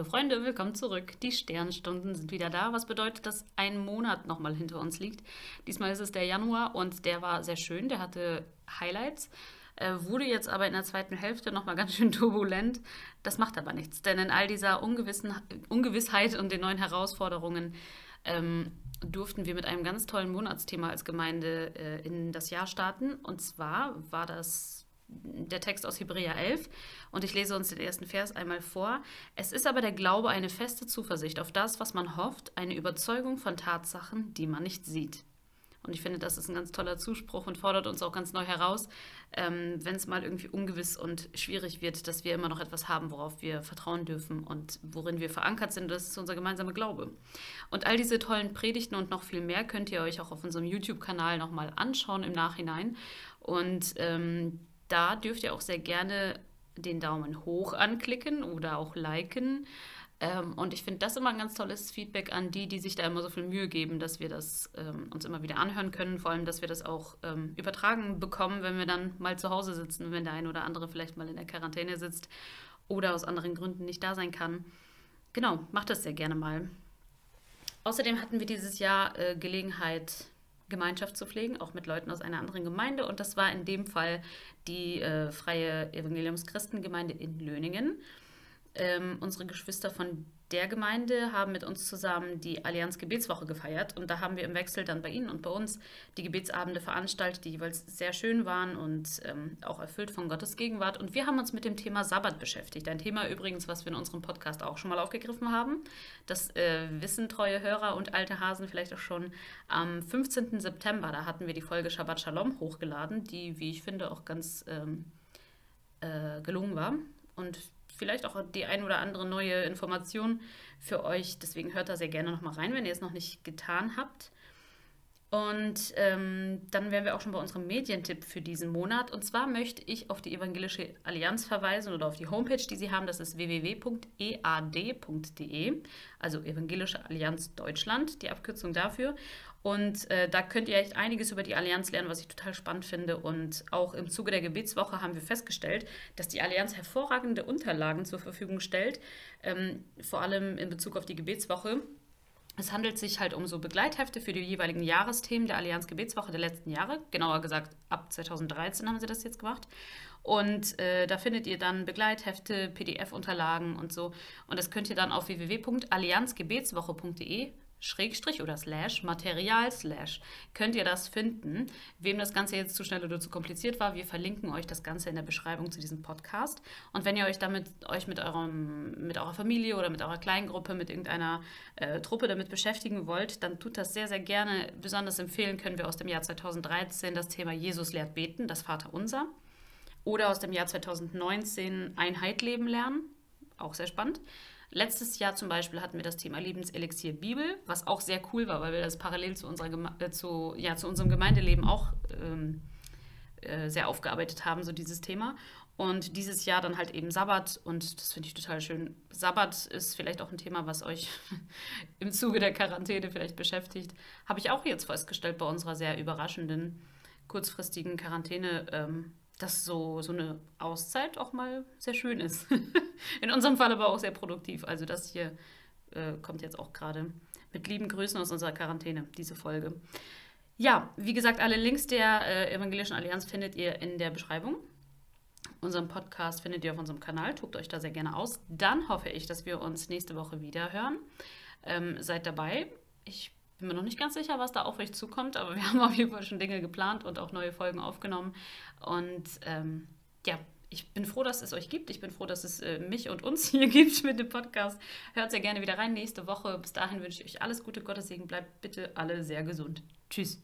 Freunde, willkommen zurück. Die Sternstunden sind wieder da, was bedeutet, dass ein Monat nochmal hinter uns liegt. Diesmal ist es der Januar und der war sehr schön, der hatte Highlights, äh, wurde jetzt aber in der zweiten Hälfte nochmal ganz schön turbulent. Das macht aber nichts, denn in all dieser Ungewissen, Ungewissheit und den neuen Herausforderungen ähm, durften wir mit einem ganz tollen Monatsthema als Gemeinde äh, in das Jahr starten. Und zwar war das der Text aus Hebräer 11 und ich lese uns den ersten Vers einmal vor. Es ist aber der Glaube eine feste Zuversicht auf das, was man hofft, eine Überzeugung von Tatsachen, die man nicht sieht. Und ich finde, das ist ein ganz toller Zuspruch und fordert uns auch ganz neu heraus, ähm, wenn es mal irgendwie ungewiss und schwierig wird, dass wir immer noch etwas haben, worauf wir vertrauen dürfen und worin wir verankert sind. Das ist unser gemeinsamer Glaube. Und all diese tollen Predigten und noch viel mehr könnt ihr euch auch auf unserem YouTube-Kanal nochmal anschauen im Nachhinein. Und ähm, da dürft ihr auch sehr gerne den Daumen hoch anklicken oder auch liken. Ähm, und ich finde das immer ein ganz tolles Feedback an die, die sich da immer so viel Mühe geben, dass wir das ähm, uns immer wieder anhören können. Vor allem, dass wir das auch ähm, übertragen bekommen, wenn wir dann mal zu Hause sitzen, wenn der eine oder andere vielleicht mal in der Quarantäne sitzt oder aus anderen Gründen nicht da sein kann. Genau, macht das sehr gerne mal. Außerdem hatten wir dieses Jahr äh, Gelegenheit, Gemeinschaft zu pflegen, auch mit Leuten aus einer anderen Gemeinde. Und das war in dem Fall die äh, Freie Evangeliumschristengemeinde in Löningen. Ähm, unsere Geschwister von der Gemeinde haben mit uns zusammen die Allianz Gebetswoche gefeiert und da haben wir im Wechsel dann bei Ihnen und bei uns die Gebetsabende veranstaltet, die jeweils sehr schön waren und ähm, auch erfüllt von Gottes Gegenwart. Und wir haben uns mit dem Thema Sabbat beschäftigt. Ein Thema übrigens, was wir in unserem Podcast auch schon mal aufgegriffen haben. Das äh, wissen treue Hörer und alte Hasen vielleicht auch schon. Am 15. September, da hatten wir die Folge Shabbat Shalom hochgeladen, die, wie ich finde, auch ganz ähm, äh, gelungen war. Und vielleicht auch die ein oder andere neue Information für euch. Deswegen hört da sehr gerne nochmal rein, wenn ihr es noch nicht getan habt. Und ähm, dann wären wir auch schon bei unserem Medientipp für diesen Monat. Und zwar möchte ich auf die Evangelische Allianz verweisen oder auf die Homepage, die sie haben. Das ist www.ead.de, e, also Evangelische Allianz Deutschland, die Abkürzung dafür. Und äh, da könnt ihr echt einiges über die Allianz lernen, was ich total spannend finde. Und auch im Zuge der Gebetswoche haben wir festgestellt, dass die Allianz hervorragende Unterlagen zur Verfügung stellt, ähm, vor allem in Bezug auf die Gebetswoche. Es handelt sich halt um so Begleithefte für die jeweiligen Jahresthemen der Allianz Gebetswoche der letzten Jahre. Genauer gesagt, ab 2013 haben sie das jetzt gemacht. Und äh, da findet ihr dann Begleithefte, PDF-Unterlagen und so. Und das könnt ihr dann auf www.allianzgebetswoche.de Schrägstrich oder Slash, Material Slash, könnt ihr das finden. Wem das Ganze jetzt zu schnell oder zu kompliziert war, wir verlinken euch das Ganze in der Beschreibung zu diesem Podcast. Und wenn ihr euch damit euch mit eurem, mit eurer Familie oder mit eurer Kleingruppe, mit irgendeiner äh, Truppe damit beschäftigen wollt, dann tut das sehr, sehr gerne. Besonders empfehlen können wir aus dem Jahr 2013 das Thema Jesus lehrt beten, das Vaterunser. Oder aus dem Jahr 2019 Einheit leben lernen, auch sehr spannend. Letztes Jahr zum Beispiel hatten wir das Thema Lebenselixier Bibel, was auch sehr cool war, weil wir das parallel zu, unserer äh, zu, ja, zu unserem Gemeindeleben auch ähm, äh, sehr aufgearbeitet haben, so dieses Thema. Und dieses Jahr dann halt eben Sabbat und das finde ich total schön. Sabbat ist vielleicht auch ein Thema, was euch im Zuge der Quarantäne vielleicht beschäftigt. Habe ich auch jetzt festgestellt bei unserer sehr überraschenden kurzfristigen Quarantäne. Ähm, dass so, so eine Auszeit auch mal sehr schön ist. In unserem Fall aber auch sehr produktiv. Also das hier äh, kommt jetzt auch gerade mit lieben Grüßen aus unserer Quarantäne, diese Folge. Ja, wie gesagt, alle Links der äh, Evangelischen Allianz findet ihr in der Beschreibung. Unseren Podcast findet ihr auf unserem Kanal. Tobt euch da sehr gerne aus. Dann hoffe ich, dass wir uns nächste Woche wieder hören. Ähm, seid dabei. Ich bin mir noch nicht ganz sicher, was da auf euch zukommt, aber wir haben auf jeden Fall schon Dinge geplant und auch neue Folgen aufgenommen. Und ähm, ja, ich bin froh, dass es euch gibt. Ich bin froh, dass es äh, mich und uns hier gibt mit dem Podcast. Hört sehr gerne wieder rein nächste Woche. Bis dahin wünsche ich euch alles Gute, Gottes Segen. Bleibt bitte alle sehr gesund. Tschüss.